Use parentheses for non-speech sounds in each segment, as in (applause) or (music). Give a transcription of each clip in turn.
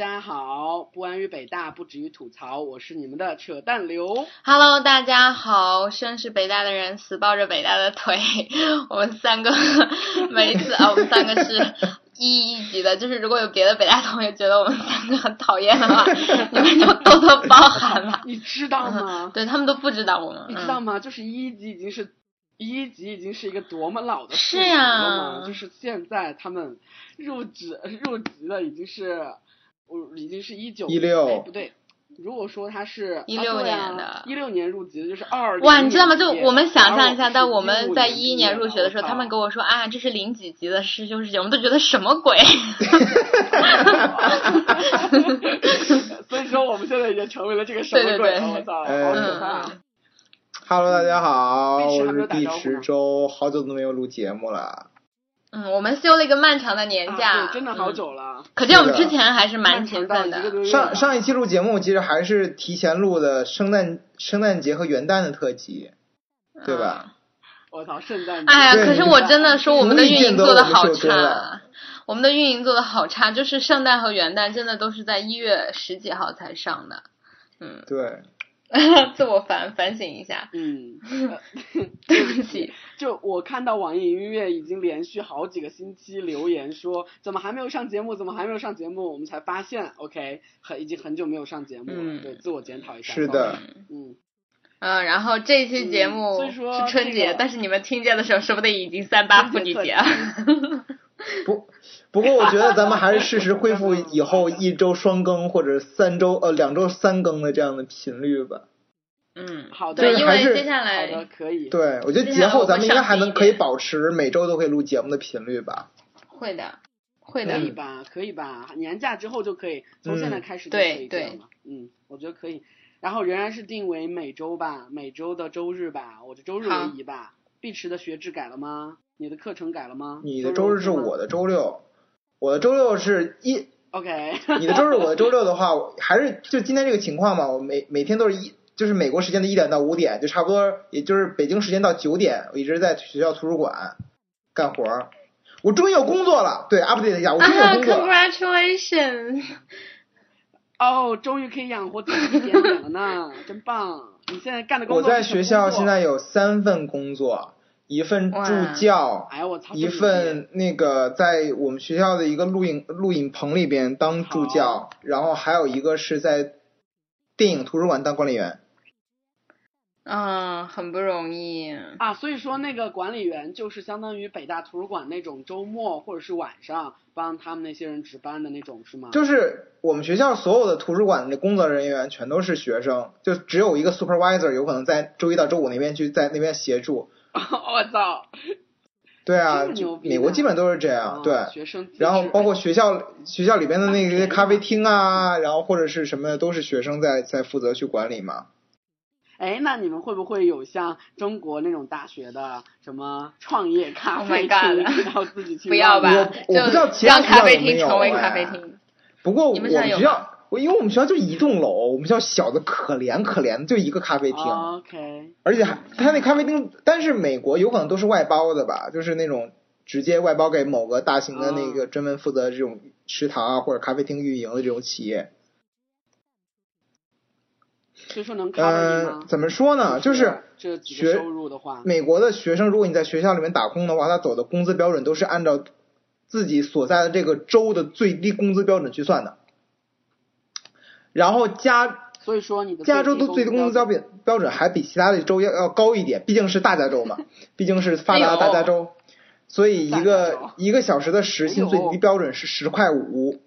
家好，不安于北大，不止于吐槽，我是你们的扯淡刘。Hello，大家好，生是北大的人死抱着北大的腿。(laughs) 我们三个每一次啊，我们三个是一一级的，就是如果有别的北大同学觉得我们三个很讨厌的话，(laughs) 你们就多多包涵吧。你知道吗？对他们都不知道我们，你知道吗？就是一级已经是一级已经是一个多么老的是呀、呀就是现在他们入职入籍的已经是，我已经是一九一六哎不对。如果说他是一六年的一六、年入籍的，就是二哇，你知道吗？就我们想象一下，但但我们在一一年入学的时候，他们跟我说啊，这是零几级的师兄师姐，我们都觉得什么鬼？(laughs) 所以说我们现在已经成为了这个什么对对鬼了？对我操，哎好可怕！嗯 Hello，大家好，我是碧没有打招呼呢池周，好久都没有录节目了。嗯，我们休了一个漫长的年假，啊对，真的好嗯久了。可见我们之前还是蛮勤奋的。上上一期录节目其实还是提前录的圣诞圣诞节和元旦的特辑，对吧？我操，圣诞节！哎呀，可是我真的说我们的运营做的好差，我们的运营做的好差，就是圣诞和元旦真的都是在一月十几号才上的。嗯，对，(laughs) 自我反反省一下，嗯 (laughs) (laughs) 对不起。就我看到网易云音乐已经连续好几个星期留言说，怎么还没有上节目？怎么还没有上节目？我们才发现，OK，很已经很久没有上节目了。嗯对，自我检讨一下。是的嗯，嗯，然后这期节目是春节，这个但是你们听见的时候，说不定已经三八妇女节了。(laughs) 不不过我觉得咱们还是适时恢复 (laughs) 以后一周双更或者三周呃两周三更的这样的频率吧。嗯，好的，对，因为就是还是好的接下来，可以。对，我觉得接下来节后咱们应该还能可以保持每周都可以录节目的频率吧。会的，会的可。以吧？可以吧？年假之后就可以，从现在开始就可以对对这样了。嗯，我觉得可以。然后仍然是定为每周吧，每周的周日吧，我就周日为好宜吧。碧池的学制改了吗？你的课程改了吗？你的周日是我的。周六，我的周六是一 (laughs) OK。你的周日，我的周六的话，还是就今天这个情况嘛，我每每天都是一，就是美国时间的一点到五点，就差不多，也就是北京时间到九点，我一直在学校图书馆干活儿。我终于有工作了，对，update 一下，我终于有啊工作了。，congratulations！哦，终于可以养活自己一点点了呢，真棒！你现在干的工作我在学校现在有三份工作，一份助教，哎，我操！一份那个在我们学校的一个录影录影棚里边当助教，然后还有一个是在电影图书馆当管理员。嗯，很不容易。啊，所以说那个管理员就是相当于北大图书馆那种周末或者是晚上帮他们那些人值班的那种，是吗？就是我们学校所有的图书馆的工作人员全都是学生，就只有一个 supervisor 有可能在周一到周五那边去在那边协助。(laughs) 我操！对啊，美国基本都是这样，啊对。学生。然后包括学校学校里边的那些咖啡厅啊，然后或者是什么的，都是学生在在负责去管理嘛。哎，那你们会不会有像中国那种大学的什么创业咖 Oh 啡厅，god 然后自己去不要吧，我我不知道就其他学校让咖啡有没有厅成为哎咖啡厅。不过我你们学校，我因为我们学校就一栋楼，我们学校小的可怜可怜的，就一个咖啡厅。哦 OK，而且还他那咖啡厅，但是美国有可能都是外包的吧，就是那种直接外包给某个大型的那个专门负责这种食堂啊或者咖啡厅运营的这种企业。嗯，？怎么说呢？就是这几个学收入的话，美国的学生，如果你在学校里面打工的话，他走的工资标准都是按照自己所在的这个州的最低工资标准去算的。然后加所以说你的加州的最低工资标标准标准还比其他的州要要高一点，毕竟是大加州嘛，(laughs) 毕竟是发达的大加州，所以一个一个小时的时薪最低标准是十块五。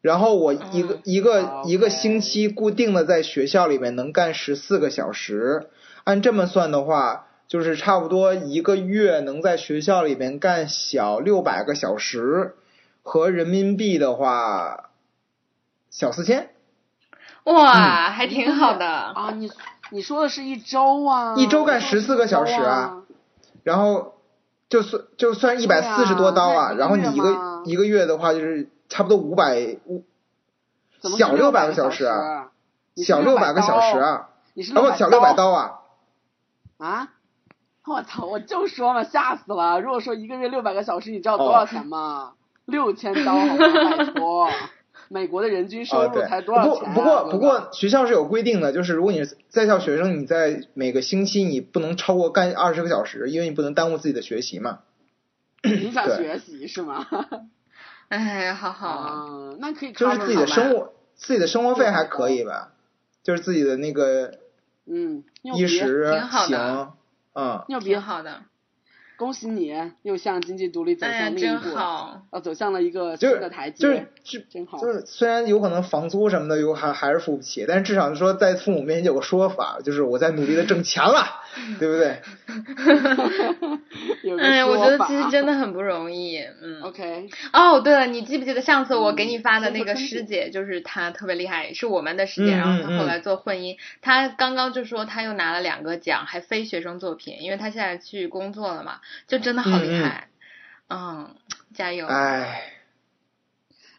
然后我一个、嗯一个一个星期固定的在学校里面能干十四个小时，按这么算的话，就是差不多一个月能在学校里面干小六百个小时，和人民币的话小四千。哇，还挺好的。啊，你你说的是一周啊？一周干我说的是14个小时啊啊。然后就算就算一百四十多刀啊，啊然后你一个一个月的话就是差不多五百五小600百个小时小六百个小时刀啊，你是啊不小六百刀啊，啊！我操！我就说嘛，吓死了！如果说一个月六百个小时，你知道多少钱吗？六千刀好吗？拜托，(laughs) 美国的人均收入才多少钱、啊不过不过不过学校是有规定的，就是如果你是在校学生，你在每个星期你不能超过干二十个小时，因为你不能耽误自己的学习嘛。影响学习是吗？哎，好好，啊，那可以就是自己的生活，自己的生活费还可以吧，就是自己的那个嗯，衣食挺好的。行，嗯，挺，好的。恭喜你又向经济独立走向另一真步，好。哦，走向了一个新的台阶，就是就真好。就是虽然有可能房租什么的有还还是付不起，但是至少说在父母面前有个说法，就是我在努力的挣钱了，对不对？(laughs) 有个哎，我觉得其实真的很不容易，嗯。OK，哦，对了，你记不记得上次我给你发的嗯那个师姐，就是她特别厉害，是我们的师姐，嗯然后她嗯后来做混音，她刚刚就说她又拿了两个奖，还非学生作品，因为她现在去工作了嘛，就真的好厉害，嗯加油，哎，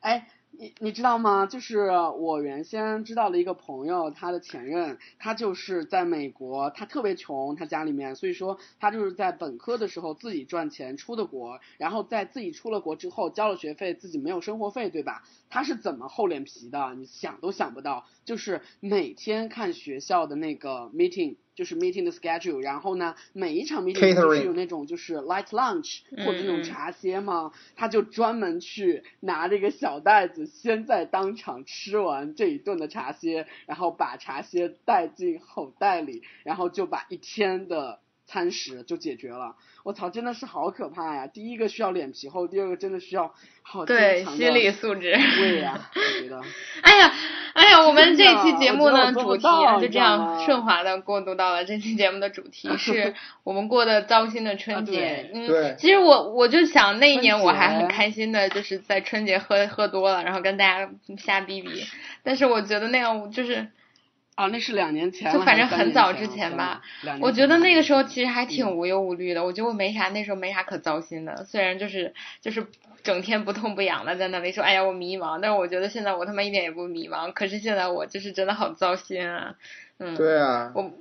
哎，你你知道吗？就是我原先知道的一个朋友，他的前任，他就是在美国，他特别穷，他家里面，所以说他就是在本科的时候自己赚钱出的国，然后在自己出了国之后交了学费，自己没有生活费，对吧？他是怎么厚脸皮的？你想都想不到，就是每天看学校的那个 meeting。就是 meeting 的 schedule，然后呢，每一场 meeting 不 Catering 是有那种就是 light lunch 或者那种茶歇吗？他就专门去拿着一个小袋子，先在当场吃完这一顿的茶歇，然后把茶歇带进口袋里，然后就把一天的餐食就解决了。我操，真的是好可怕呀！第一个需要脸皮厚，第二个真的需要好强的心理素质。(laughs) 对呀，我觉得。哎呀，哎呀，我们这期节目呢，主题就这样顺滑的过渡到了这期节目的主题，(laughs) 是我们过的糟心的春节啊。嗯，对其实我我就想那一年我还很开心的，就是在春节喝喝多了，然后跟大家瞎逼逼。但是我觉得那样就是，啊，那是两年前，就反正很早之前吧。我觉得那个时候其实还嗯挺无忧无虑的，我觉得我没啥，那时候没啥可糟心的。虽然就是就是整天不痛不痒的在那里说，哎呀我迷茫，但是我觉得现在我他妈一点也不迷茫。可是现在我就是真的好糟心啊，嗯，对啊，我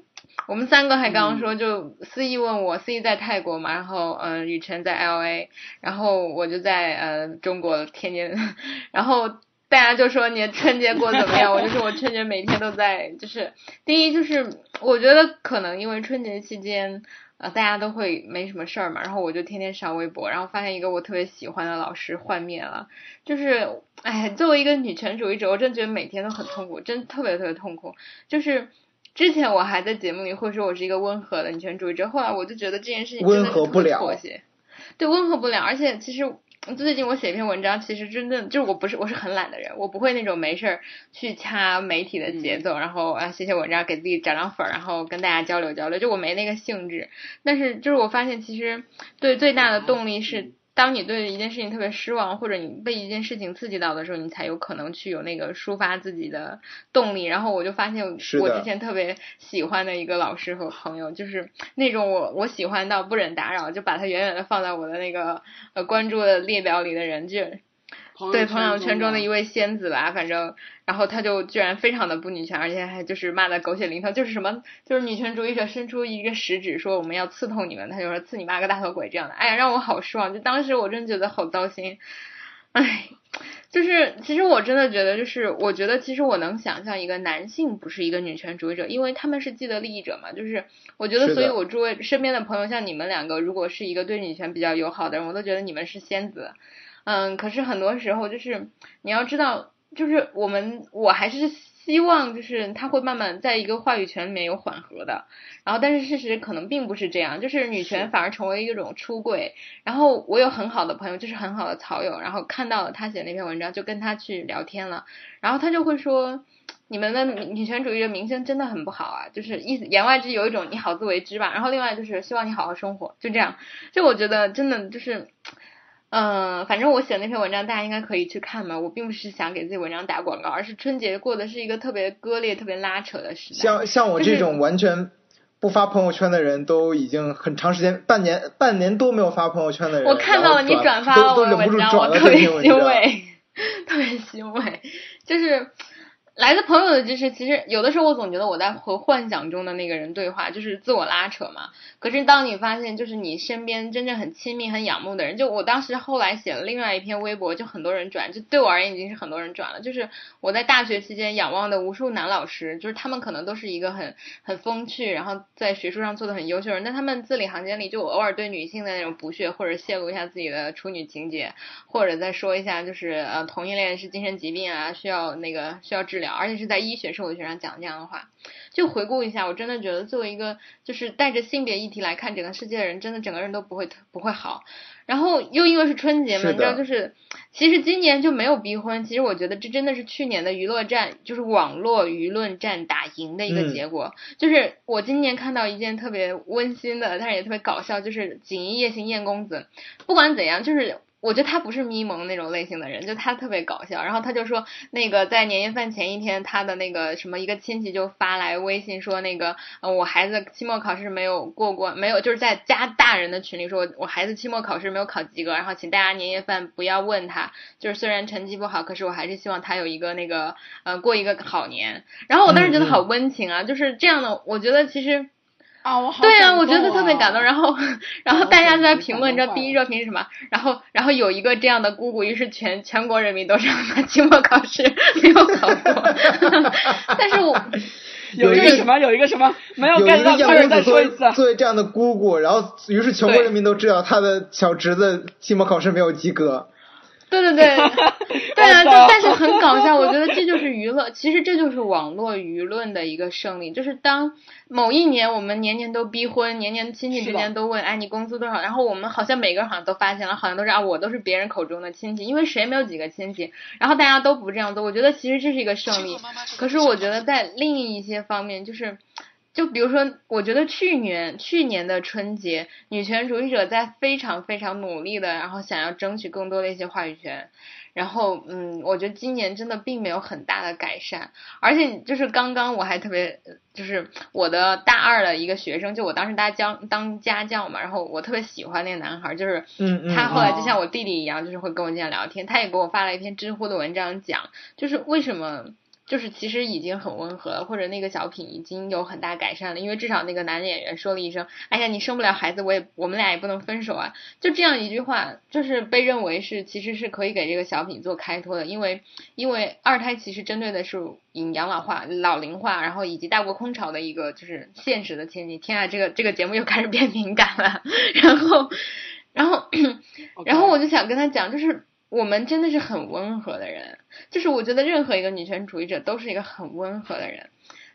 我们三个还刚刚嗯说，就思义问我，思义在泰国嘛，然后嗯、呃雨辰在 L A，然后我就在呃中国天津，(laughs) 然后大家就说你的春节过得怎么样？我就说我春节每天都在，就是第一就是我觉得可能因为春节期间。啊，大家都会没什么事儿嘛，然后我就天天上微博，然后发现一个我特别喜欢的老师幻灭了，就是，哎，作为一个女权主义者，我真觉得每天都很痛苦，真特别特别痛苦。就是之前我还在节目里会说我是一个温和的女权主义者，后来我就觉得这件事情温和不了对，温和不了。而且其实最近我写一篇文章，其实真的就是我不是我是很懒的人，我不会那种没事儿去掐媒体的节奏，然后啊写写文章给自己涨涨粉儿，然后跟大家交流交流，就我没那个兴致。但是就是我发现，其实对最大的动力是，当你对一件事情特别失望，或者你被一件事情刺激到的时候，你才有可能去有那个抒发自己的动力。然后我就发现，我之前特别喜欢的一个老师和朋友，就是那种我我喜欢到不忍打扰，就把他远远的放在我的那个呃关注的列表里的人，就对朋友圈中的一位，仙子吧，反正，然后他就居然非常的不女权，而且还就是骂的狗血淋头，就是什么，就是女权主义者伸出一个食指说我们要刺痛你们，他就说刺你妈个大头鬼这样的，哎呀，让我好失望，就当时我真觉得好糟心，哎，就是其实我真的觉得，就是我觉得其实我能想象一个男性不是一个女权主义者，因为他们是既得利益者嘛，就是我觉得，所以我诸位身边的朋友像你们两个，如果是一个对女权比较友好的人，我都觉得你们是仙子。嗯，可是很多时候就是你要知道，就是我们我还是希望就是他会慢慢在一个话语权里面有缓和的，然后但是事实可能并不是这样，就是女权反而成为一种出柜。然后我有很好的朋友，就是很好的草友，然后看到了他写那篇文章，就跟他去聊天了，然后他就会说。你们的女权主义的名声真的很不好啊，就是意思言外之意有一种你好自为之吧，然后另外就是希望你好好生活，就这样。就我觉得真的就是，嗯，反正我写的那篇文章大家应该可以去看嘛。我并不是想给自己文章打广告，而是春节过的是一个特别割裂、特别拉扯的时代。像像我这种完全不发朋友圈的人，都已经很长时间，半年半年多没有发朋友圈的人，我看到了你转发了我的文章，我特别。欣慰，(laughs) 特别欣慰。就是，来自朋友的支持，其实有的时候我总觉得我在和幻想中的那个人对话，就是自我拉扯嘛。可是当你发现，就是你身边真正很亲密、很仰慕的人，就我当时后来写了另外一篇微博，就很多人转，就对我而言已经是很多人转了。就是我在大学期间仰望的无数男老师，就是他们可能都是一个很很风趣，然后在学术上做的很优秀的人，但他们字里行间里就偶尔对女性的那种不屑，或者泄露一下自己的处女情节，或者再说一下就是呃同性恋是精神疾病啊，需要那个需要治疗，而且是在医学社会学上讲这样的话。就回顾一下，我真的觉得作为一个就是带着性别议题来看整个世界的人，真的整个人都不会不会好。然后又因为是春节嘛，你知道，就是其实今年就没有逼婚。其实我觉得这真的是去年的娱乐战，就是网络舆论战打赢的一个结果。就是我今年看到一件特别温馨的，但是也特别搞笑，就是锦衣夜行燕公子。不管怎样，就是。我觉得他不是咪蒙那种类型的人，就他特别搞笑。然后他就说，那个在年夜饭前一天，他的那个什么一个亲戚就发来微信说，那个呃我孩子期末考试没有过过，没有就是在家大人的群里说，我孩子期末考试没有考及格，然后请大家年夜饭不要问他，就是虽然成绩不好，可是我还是希望他有一个那个呃过一个好年。然后我当时觉得好温情啊，就是这样的，我觉得其实。啊，我好对啊，我觉得特别感动。然后，(laughs) 然后大家就在评论，你知道第一热评是什么？然后，然后有一个这样的姑姑，于是全全国人民都让他期末考试没有考过。(laughs) 但是我 (laughs) 有一个什么，有一个什么没有 get 到，快点再说一次。作为这样的姑姑，然后于是全国人民都知道他的小侄子期末考试没有及格。对对对，对 (laughs) 啊，就但是很搞笑，我觉得这就是娱乐，(laughs) 其实这就是网络舆论的一个胜利，就是当某一年我们年年都逼婚，年年亲戚之间都问，哎，你工资多少？然后我们好像每个人好像都发现了，好像都是啊，我都是别人口中的亲戚，因为谁没有几个亲戚？然后大家都不这样做，我觉得其实这是一个胜利。可是我觉得在另一些方面，就是。就比如说，我觉得去年去年的春节，女权主义者在非常非常努力的，然后想要争取更多的一些话语权。然后，嗯，我觉得今年真的并没有很大的改善。而且，就是刚刚我还特别，就是我的大二的一个学生，就我当时当教当家教嘛，然后我特别喜欢那个男孩，就是他后来就像我弟弟一样，就是会跟我这样聊天。他也给我发了一篇知乎的文章，讲就是为什么。就是其实已经很温和了，或者那个小品已经有很大改善了，因为至少那个男演员说了一声：“哎呀，你生不了孩子，我也我们俩也不能分手啊。”就这样一句话，就是被认为是其实是可以给这个小品做开脱的，因为因为二胎其实针对的是引养老化、老龄化，然后以及大国空巢的一个就是现实的前景。天啊，这个这个节目又开始变敏感了。(laughs) 然后，然后，然后我就想跟他讲，就是。我们真的是很温和的人，就是我觉得任何一个女权主义者都是一个很温和的人，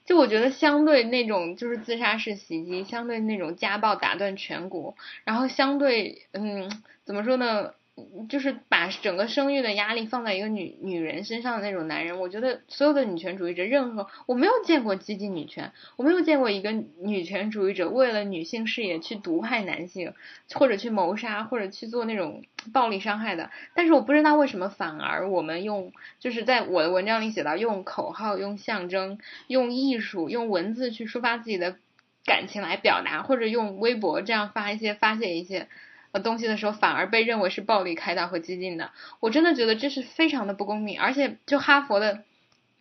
就我觉得相对那种就是自杀式袭击，相对那种家暴打断颧骨，然后相对嗯怎么说呢？就是把整个生育的压力放在一个女女人身上的那种男人，我觉得所有的女权主义者，任何我没有见过激进女权，我没有见过一个女权主义者为了女性事业去毒害男性，或者去谋杀，或者去做那种暴力伤害的。但是我不知道为什么反而我们用，就是在我的文章里写到用口号、用象征、用艺术、用文字去抒发自己的感情来表达，或者用微博这样发一些发泄一些。东西的时候反而被认为是暴力开导和激进的，我真的觉得这是非常的不公平。而且就哈佛的，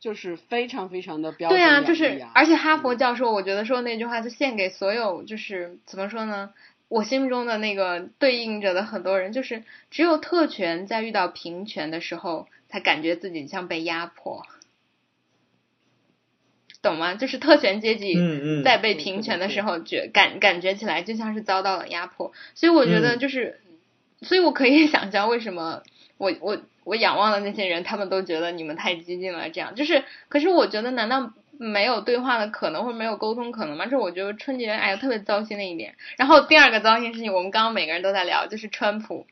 就是非常非常的标准。对啊，就是而且哈佛教授，我觉得说那句话就献给所有，就是怎么说呢？我心目中的那个对应着的很多人，就是只有特权在遇到平权的时候，才感觉自己像被压迫。懂吗？就是特权阶级在被平权的时候，觉感感觉起来就像是遭到了压迫。所以我觉得就是，所以我可以想象为什么我我我仰望的那些人，他们都觉得你们太激进了。这样就是，可是我觉得难道没有对话的可能，或者没有沟通可能吗？这是我觉得春节哎呀特别糟心的一点。然后第二个糟心事情，我们刚刚每个人都在聊，就是川普，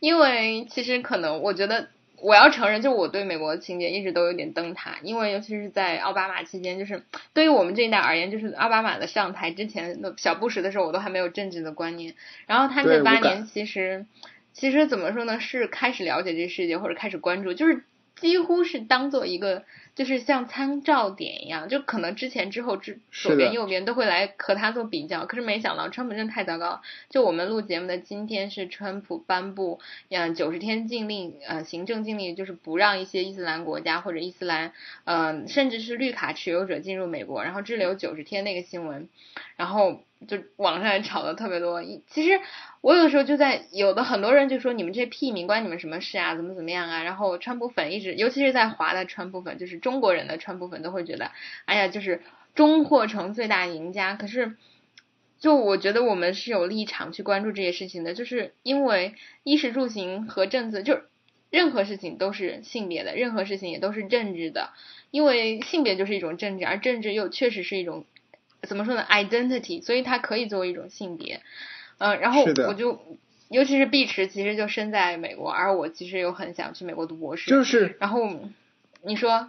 因为其实可能我觉得。我要承认，就我对美国的情节一直都有点灯塔，因为尤其是在奥巴马期间，就是对于我们这一代而言，就是奥巴马的上台之前的小布什的时候，我都还没有政治的观念。然后他这八年其实，其实怎么说呢，是开始了解这个世界或者开始关注，就是几乎是当做一个就是像参照点一样，就可能之前之后之左边右边都会来和他做比较，可是没想到川普真的太糟糕。就我们录节目的今天是川普颁布嗯九十天禁令，呃行政禁令，就是不让一些伊斯兰国家或者伊斯兰呃甚至是绿卡持有者进入美国，然后滞留九十天那个新闻，然后就网上也吵得特别多。其实我有的时候就在有的很多人就说你们这些屁民关你们什么事啊，怎么怎么样啊？然后川普粉一直，尤其是在华的川普粉，就是中国人的川普粉都会觉得，哎呀，就是中获成最大赢家。可是，就我觉得我们是有立场去关注这些事情的，就是因为衣食住行和政治，就任何事情都是性别的，任何事情也都是政治的，因为性别就是一种政治，而政治又确实是一种怎么说呢，identity，所以它可以作为一种性别。嗯、然后我就，尤其是碧池，其实就身在美国，而我其实又很想去美国读博士。就是然后你说，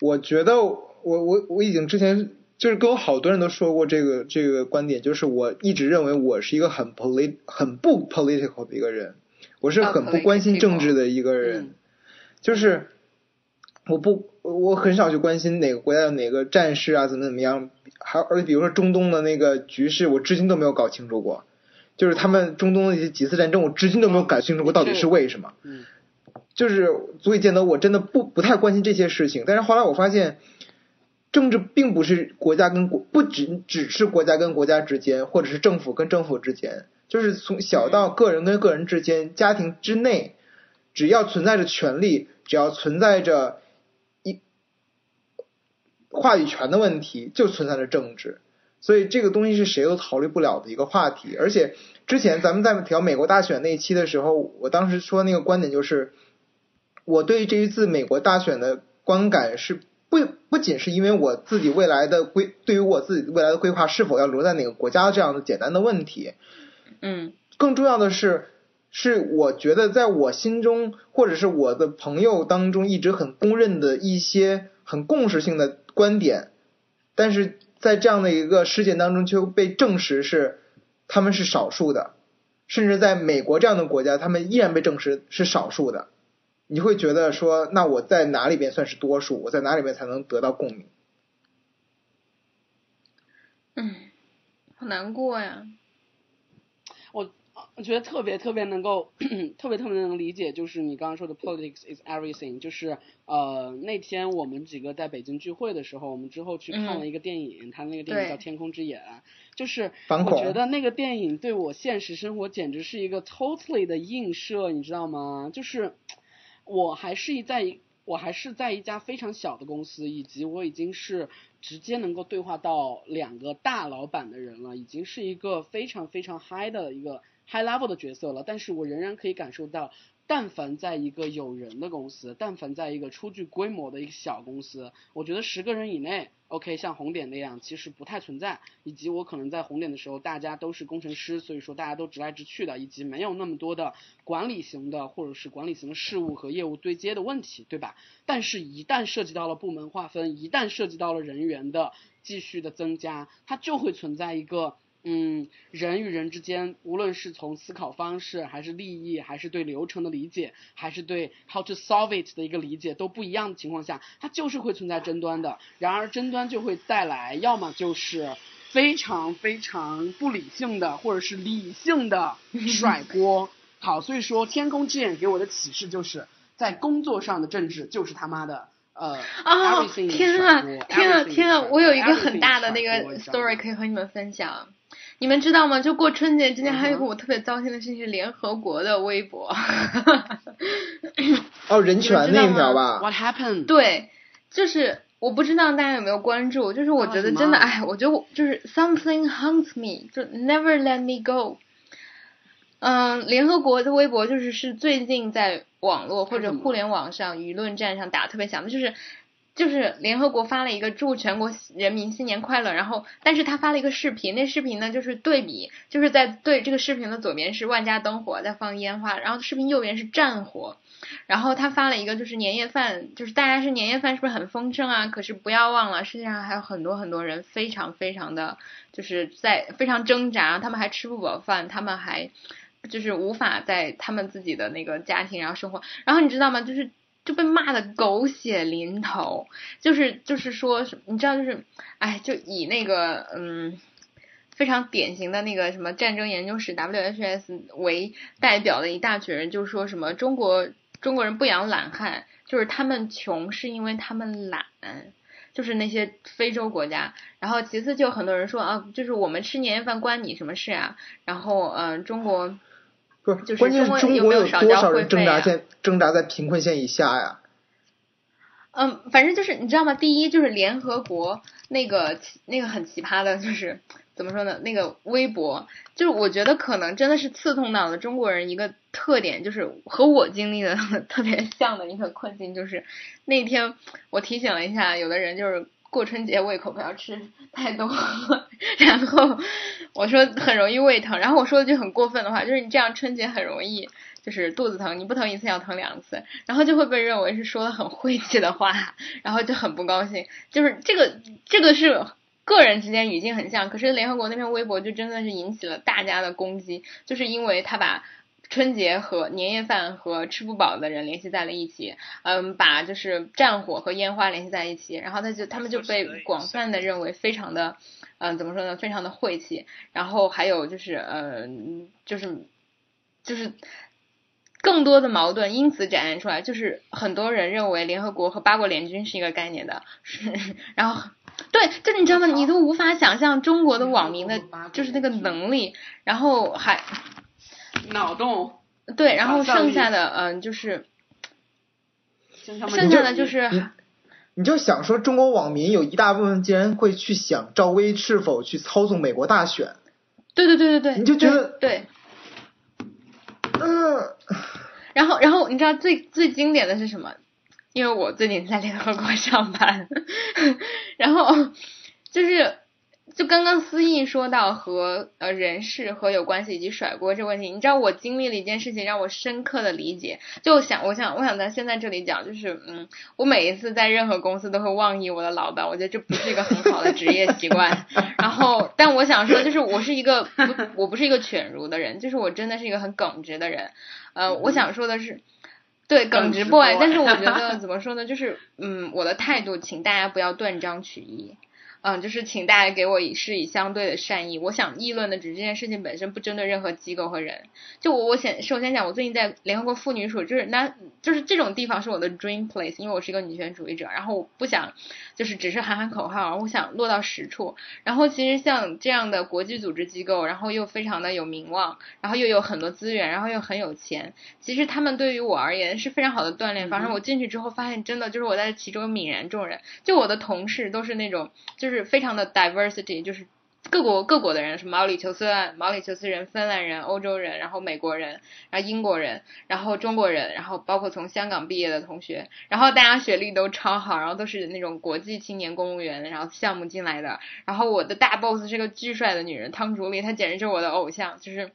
我觉得我我我已经之前就是跟我好多人都说过这个这个观点，就是我一直认为我是一个很 polit 很不 political 的一个人，我是啊很不关心政治的一个人，嗯就是我不我很少去关心哪个国家的哪个战事啊怎么怎么样，还而且比如说中东的那个局势，我至今都没有搞清楚过。就是他们中东的一些几次战争，我至今都没有搞清楚过到底是为什么。嗯就是足以见得我真的不不太关心这些事情。但是后来我发现，政治并不是国家跟国，不只只是国家跟国家之间，或者是政府跟政府之间，就是从小到个人跟个人之间、家庭之内，只要存在着权利，只要存在着一话语权的问题，就存在着政治。所以这个东西是谁都逃离不了的一个话题。而且之前咱们在聊美国大选那一期的时候，我当时说那个观点就是，我对于这一次美国大选的观感是不不仅是因为我自己未来的规，对于我自己未来的规划是否要留在哪个国家这样的简单的问题，嗯更重要的是，是我觉得在我心中或者是我的朋友当中一直很公认的一些很共识性的观点，但是在这样的一个事件当中却被证实是他们是少数的，甚至在美国这样的国家，他们依然被证实是少数的。你会觉得说，那我在哪里边算是多数？我在哪里边才能得到共鸣？嗯，好难过呀。我我觉得特别特别能够 (clears throat) 特别特别能理解，就是你刚刚说的 politics is everything，就是呃那天我们几个在北京聚会的时候，我们之后去看了一个电影，它那个电影叫《天空之眼》，就是我觉得那个电影对我现实生活简直是一个 totally 的映射，你知道吗？就是我还是一在我还是在一家非常小的公司，以及我已经是直接能够对话到两个大老板的人了，已经是一个非常非常 high 的一个 high level 的角色了。但是我仍然可以感受到，但凡在一个有人的公司，但凡在一个初具规模的一个小公司，我觉得十个人以内，OK，像红点那样其实不太存在。以及我可能在红点的时候，大家都是工程师，所以说大家都直来直去的，以及没有那么多的管理型的或者是管理型的事务和业务对接的问题，对吧？但是，一旦涉及到了部门划分，一旦涉及到了人员的继续的增加，它就会存在一个。嗯，人与人之间，无论是从思考方式，还是利益，还是对流程的理解，还是对 how to solve it 的一个理解都不一样的情况下，它就是会存在争端的。然而，争端就会带来，要么就是非常非常不理性的，或者是理性的 (laughs) 甩锅。好，所以说《天空之眼》给我的启示就是在工作上的政治就是他妈的呃哦 everything 天啊天啊天啊！我有一个很大的那个 story 可以和你们分享。你们知道吗？就过春节之前，还有一个我特别糟心的事情是联合国的微博。哦，人权那一条吧，What happened？对，就是我不知道大家有没有关注，就是我觉得真的，哎，我觉得就是 something haunts me，就 never let me go。嗯，联合国的微博就是是最近在网络或者互联网上舆论战上打得特别响的，就是就是联合国发了一个祝全国人民新年快乐，然后但是他发了一个视频，那视频呢就是对比，就是在对这个视频的左边是万家灯火在放烟花，然后视频右边是战火，然后他发了一个就是年夜饭，就是大家是年夜饭是不是很丰盛啊？可是不要忘了，世界上还有很多很多人非常非常的就是在非常挣扎，他们还吃不饱饭，他们还就是无法在他们自己的那个家庭然后生活。然后你知道吗？就是就被骂的狗血淋头，就是就是说，你知道，就是哎，就以那个嗯。非常典型的那个什么战争研究室 WHS 为代表的一大群人，就说什么中国中国人不养懒汉，就是他们穷是因为他们懒，就是那些非洲国家。然后其次就很多人说啊，就是我们吃年夜饭关你什么事啊？然后嗯，中国不是关键是中国有多少人挣扎在挣扎在贫困线以下呀？嗯，反正就是你知道吗？第一就是联合国那个那个很奇葩的，就是。怎么说呢？那个微博，就是我觉得可能真的是刺痛到了中国人一个特点，就是和我经历的 (laughs) 特别像的一个困境，就是那天我提醒了一下，有的人就是过春节胃口不要吃太多，然后我说很容易胃疼，然后我说了句很过分的话，就是你这样春节很容易就是肚子疼，你不疼一次要疼两次，然后就会被认为是说了很晦气的话，然后就很不高兴，就是这个这个是。个人之间语境很像，可是联合国那篇微博就真的是引起了大家的攻击，就是因为他把春节和年夜饭和吃不饱的人联系在了一起，嗯，把就是战火和烟花联系在一起，然后他就他们就被广泛的认为非常的，嗯，怎么说呢，非常的晦气，然后还有就是嗯，就是就是更多的矛盾因此展现出来，就是很多人认为联合国和八国联军是一个概念的，是 (laughs) 然后。对，就是你知道吗？你都无法想象中国的网民的，就是那个能力，然后还脑洞。对，然后剩下的嗯，就是剩下的就是，你就想说中国网民有一大部分竟然会去想赵薇是否去操纵美国大选。对对对对对。你就觉得对。嗯。然后，然后你知道最最经典的是什么？因为我最近在联合国上班，(laughs) 然后就是就刚刚思义说到和呃人事和有关系以及甩锅这个问题，你知道我经历了一件事情让我深刻的理解，就想我想我想在现在这里讲，就是嗯，我每一次在任何公司都会忘记我的老板，我觉得这不是一个很好的职业习惯。(laughs) 然后，但我想说，就是我是一个不我不是一个犬儒的人，就是我真的是一个很耿直的人。呃，我想说的是。对，耿直 boy，但是我觉得怎么说呢？就是，嗯，我的态度，请大家不要断章取义。嗯，就是请大家给我以是以相对的善意。我想议论的只是这件事情本身，不针对任何机构和人。就我，我先首先讲，我最近在联合国妇女署，就是那，就是这种地方是我的 dream place，因为我是一个女权主义者。然后我不想就是只是喊喊口号，我想落到实处。然后其实像这样的国际组织机构，然后又非常的有名望，然后又有很多资源，然后又很有钱。其实他们对于我而言是非常好的锻炼。反正我进去之后发现，真的就是我在其中泯然众人。就我的同事都是那种就是。是非常的 diversity，就是 各国各国的人，什么毛里求斯毛里求斯人、芬兰人、欧洲人，然后美国人，然后英国人，然后中国人，然后包括从香港毕业的同学，然后大家学历都超好，然后都是那种国际青年公务员，然后项目进来的。然后我的大 boss 是个巨帅的女人，汤竹丽，她简直就是我的偶像，就是。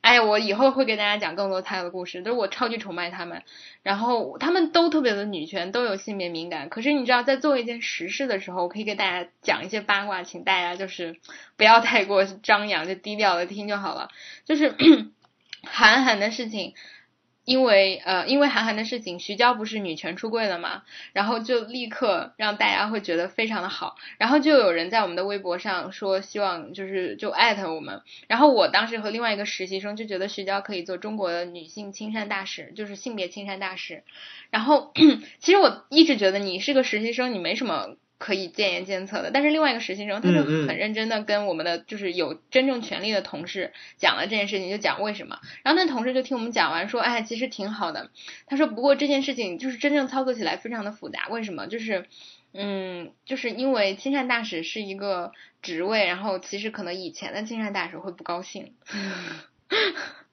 哎，我以后会给大家讲更多他的故事，就是我超级崇拜他们，然后他们都特别的女权，都有性别敏感。可是你知道，在做一件实事的时候，我可以给大家讲一些八卦，请大家就是不要太过张扬，就低调的听就好了。就是 (coughs) 韩寒的事情。因为呃，因为韩寒的事情，徐娇不是女权出柜了嘛，然后就立刻让大家会觉得非常的好，然后就有人在我们的微博上说希望就是就艾特我们，然后我当时和另外一个实习生就觉得徐娇可以做中国的女性亲善大使，就是性别亲善大使，然后 (coughs) 其实我一直觉得你是个实习生，你没什么。可以建言监测的，但是另外一个实习生他就很认真的跟我们的就是有真正权利的同事讲了这件事情，就讲为什么，然后那同事就听我们讲完说，哎，其实挺好的。他说不过这件事情就是真正操作起来非常的复杂，为什么？就是嗯，就是因为亲善大使是一个职位，然后其实可能以前的亲善大使会不高兴。(laughs)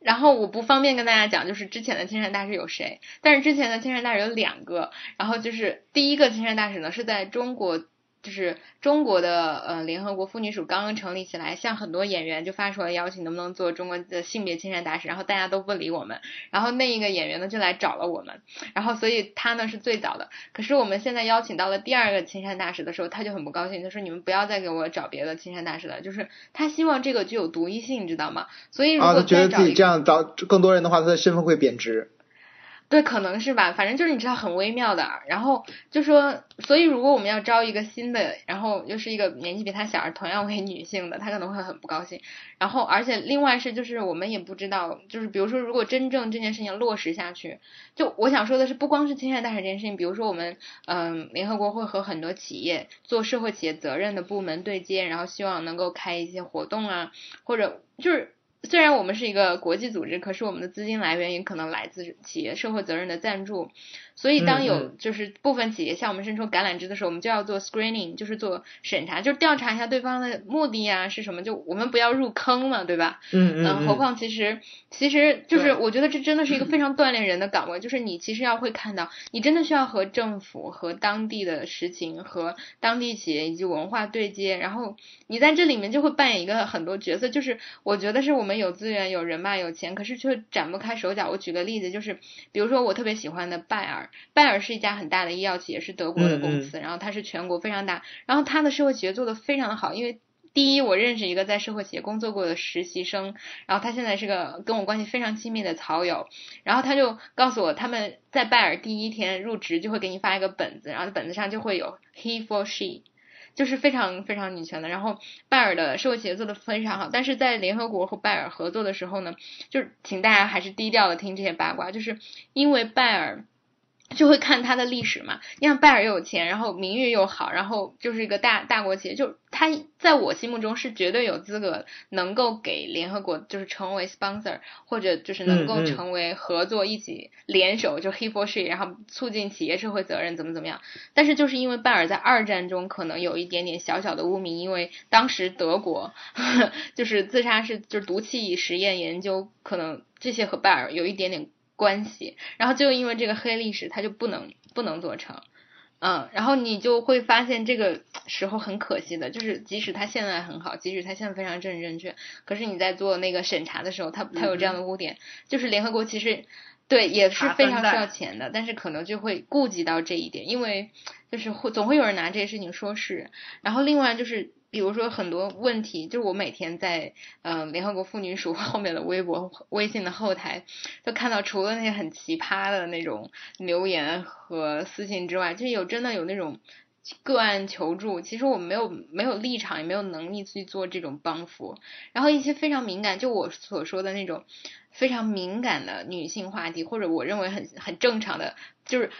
然后我不方便跟大家讲，就是之前的青山大使有谁，但是之前的青山大使有两个，然后就是第一个青山大使呢是在中国。就是中国的呃联合国妇女署刚刚成立起来，向很多演员就发出了邀请，能不能做中国的性别亲善大使？然后大家都不理我们，然后那一个演员呢就来找了我们，然后所以他呢是最早的。可是我们现在邀请到了第二个亲善大使的时候，他就很不高兴，他说你们不要再给我找别的亲善大使了，就是他希望这个具有独一性，你知道吗？所以如果觉得自己这样找更多人的话，他的身份会贬值。对，可能是吧，反正就是你知道很微妙的。然后就说，所以如果我们要招一个新的，然后又是一个年纪比他小而同样为女性的，他可能会很不高兴。然后而且另外是就是我们也不知道，就是比如说如果真正这件事情落实下去，就我想说的是，不光是侵害大使这件事情，比如说我们嗯，联合国会和很多企业做社会企业责任的部门对接，然后希望能够开一些活动啊，或者就是。虽然我们是一个国际组织，可是我们的资金来源也可能来自企业社会责任的赞助。所以，当有就是部分企业向我们伸出橄榄枝的时候，我们就要做 screening，就是做审查，就是调查一下对方的目的呀是什么，就我们不要入坑嘛，对吧？嗯嗯。何况其实其实就是我觉得这真的是一个 (clears throat) 非常锻炼人的岗位，就是你其实要会看到，你真的需要和政府、和当地的实情、和当地企业以及文化对接，然后你在这里面就会扮演一个很多角色。就是我觉得是我们有资源、有人脉、有钱，可是却展不开手脚。我举个例子，就是比如说我特别喜欢的拜耳。拜耳是一家很大的医药企业，是德国的公司，然后它是全国非常大，然后它的社会企业做的非常的好，因为第一，我认识一个在社会企业工作过的实习生，然后他现在是个跟我关系非常亲密的草友，然后他就告诉我，他们在拜耳第一天入职就会给你发一个本子，然后本子上就会有 he for she，就是非常非常女权的，然后拜耳的社会企业做的非常好，但是在联合国和拜耳合作的时候呢，就是请大家还是低调的听这些八卦，就是因为拜耳。就会看他的历史嘛，你看拜耳又有钱，然后名誉又好，然后就是一个大大国企业，就他在我心目中是绝对有资格能够给联合国就是成为 sponsor，或者就是能够成为合作一起联手就 he for she，然后促进企业社会责任怎么怎么样。但是就是因为拜耳在二战中可能有一点点小小的污名，因为当时德国 (laughs) 就是自杀是就是毒气实验研究，可能这些和拜耳有一点点。关系，然后就因为这个黑历史，他就不能不能做成，嗯，然后你就会发现这个时候很可惜的，就是即使他现在很好，即使他现在非常正正确，可是你在做那个审查的时候，他他有这样的污点，就是联合国其实对也是非常需要钱的，但是可能就会顾及到这一点，因为就是会总会有人拿这些事情说事，然后另外就是。比如说很多问题，就是我每天在嗯联合国妇女署 (laughs) 后面的微博、微信的后台，都看到除了那些很奇葩的那种留言和私信之外，就有真的有那种个案求助。其实我没有没有立场，也没有能力去做这种帮扶。然后一些非常敏感，就我所说的那种非常敏感的女性话题，或者我认为很很正常的，就是。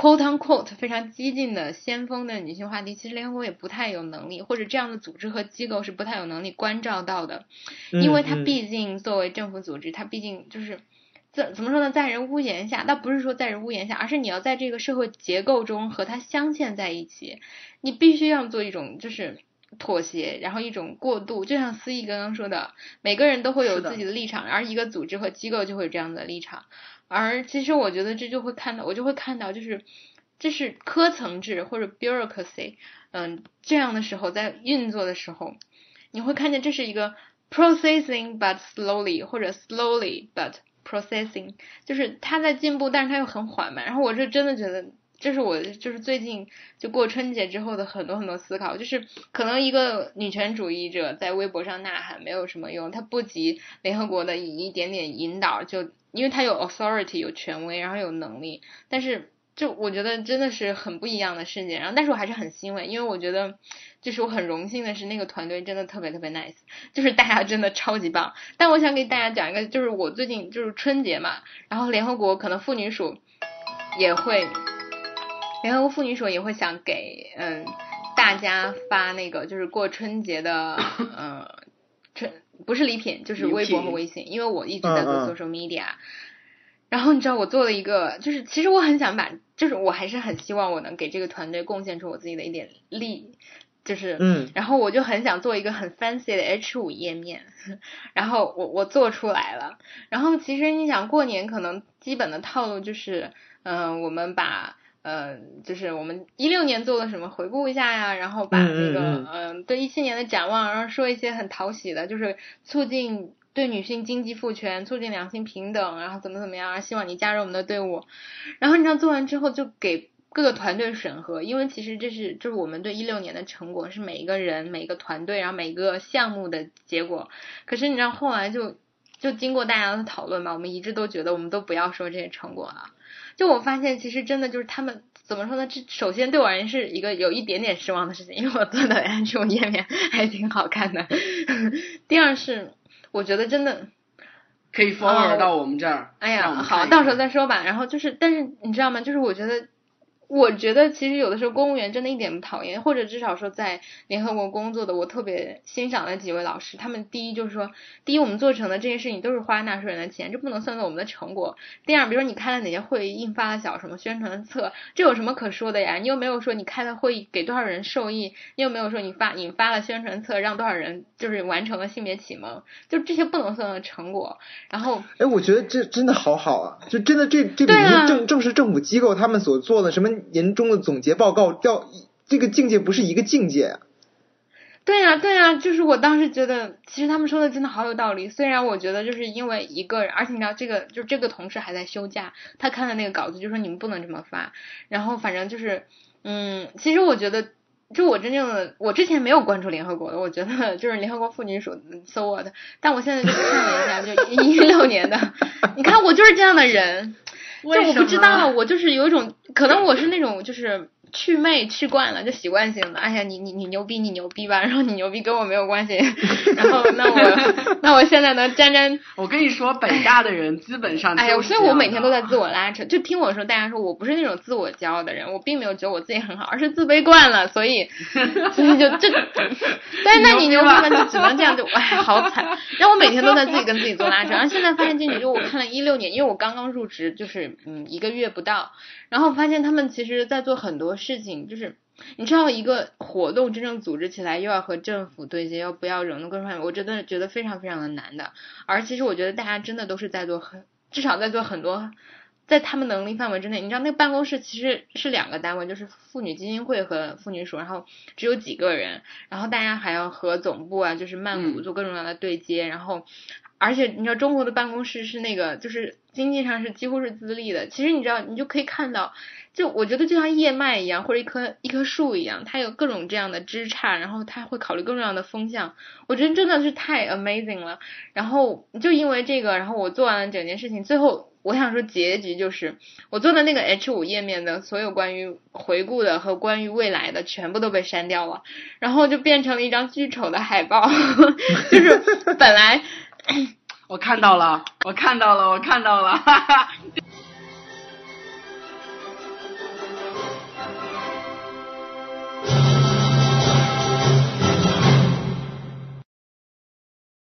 Quote unquote 非常激进的先锋的女性话题，其实联合国也不太有能力，或者这样的组织和机构是不太有能力关照到的，因为它毕竟作为政府组织，它毕竟就是怎怎么说呢，在人屋檐下，倒不是说在人屋檐下，而是你要在这个社会结构中和它镶嵌在一起，你必须要做一种就是妥协，然后一种过渡，就像思义刚刚说的，每个人都会有自己的立场，而一个组织和机构就会有这样的立场。而其实我觉得这就会看到，我就会看到，就是这是科层制或者 bureaucracy，嗯，这样的时候在运作的时候，你会看见这是一个 processing but slowly 或者 slowly but processing，就是它在进步，但是它又很缓慢。然后我是真的觉得，这是我就是最近就过春节之后的很多很多思考，就是可能一个女权主义者在微博上呐喊没有什么用，它不及联合国的以一点点引导就。因为他有 authority 有权威，然后有能力，但是就我觉得真的是很不一样的世界。然后，但是我还是很欣慰，因为我觉得就是我很荣幸的是那个团队真的特别特别 nice，就是大家真的超级棒。但我想给大家讲一个，就是我最近就是春节嘛，然后联合国可能妇女署也会，联合国妇女署也会想给嗯大家发那个就是过春节的嗯。不是礼品，就是微博和微信，因为我一直在做 social media。然后你知道我做了一个，就是其实我很想把，就是我还是很希望我能给这个团队贡献出我自己的一点力，就是，嗯，然后我就很想做一个很 fancy 的 H 五页面，(laughs) 然后我我做出来了。然后其实你想过年可能基本的套路就是，嗯，我们把。嗯，就是我们一六年做了什么，回顾一下呀，然后把那个嗯对一七年的展望，然后说一些很讨喜的，就是促进对女性经济赋权，促进两性平等，然后怎么怎么样，希望你加入我们的队伍。然后你知道做完之后就给各个团队审核，因为其实这是就是我们对一六年的成果，是每一个人每一个团队，然后每个项目的结果。可是你知道后来就就经过大家的讨论吧，我们一致都觉得我们都不要说这些成果了。就我发现，其实真的就是他们怎么说呢？这首先对我而言是一个有一点点失望的事情，因为我做的 (laughs) 安卓页面还挺好看的。(laughs) 第二是，我觉得真的可以 forward 到我们这儿。哎呀，好，到时候再说吧。然后就是，但是你知道吗？就是我觉得。我觉得其实有的时候公务员真的一点不讨厌，或者至少说在联合国工作的，我特别欣赏的几位老师，他们第一就是说，第一我们做成的这些事情都是花纳税人的钱，这不能算作我们的成果。第二，比如说你开了哪些会议，印发了小什么宣传册，这有什么可说的呀？你又没有说你开了会议给多少人受益，你又没有说你发引发了宣传册让多少人就是完成了性别启蒙，就这些不能算作成果。然后哎，我觉得这真的好好啊！就真的这这比对啊正正是政府机构他们所做的什么年终的总结报告，要这个境界不是一个境界啊。对呀、对呀、就是我当时觉得，其实他们说的真的好有道理。虽然我觉得就是因为一个人，而且你知道这个，就这个同事还在休假，他看了那个稿子就说你们不能这么发。然后反正就是，嗯，其实我觉得，就我真正的，我之前没有关注联合国的，我觉得就是联合国妇女署 so what，但我现在就看了一下，就一六年的，你看我就是这样的人。就我不知道，我就是有一种，可能我是那种就是祛魅去惯了，就习惯性的。哎呀，你你你牛逼，你牛逼吧，然后你牛逼跟我没有关系。然后那我 (laughs) 那我现在能，沾沾，我跟你说，北大的人基本上哎呀，所以我每天都在自我拉扯。就听我说，大家说我不是那种自我骄傲的人，我并没有觉得我自己很好，而是自卑惯了，所以 (laughs) 所以就这。(laughs) 但是那你牛逼嘛，就只能这样，就哎，好惨。然后我每天都在自己跟自己做拉扯，然后现在发现进去，就我看了一六年，因为我刚刚入职，就是嗯一个月不到，然后发现他们其实在做很多事情，就是你知道一个活动真正组织起来，又要和政府对接，又不要惹怒各种方面，我真的觉得非常非常的难的。而其实我觉得大家真的都是在做很，至少在做很多。在他们能力范围之内，你知道那个办公室其实是两个单位，就是妇女基金会和妇女署，然后只有几个人，然后大家还要和总部啊，就是曼谷嗯做各种各样的对接，然后而且你知道中国的办公室是那个就是经济上是几乎是自立的，其实你知道你就可以看到，就我觉得就像叶脉一样，或者一棵一棵树一样，它有各种这样的枝杈，然后它会考虑各种各样的风向，我觉得真的是太 amazing 了。然后就因为这个，然后我做完了整件事情，最后我想说结局就是我做的那个 H 五页面的所有关于回顾的和关于未来的全部都被删掉了，然后就变成了一张巨丑的海报，(laughs) 就是本来我看到了，我看到了，我看到了，哈哈。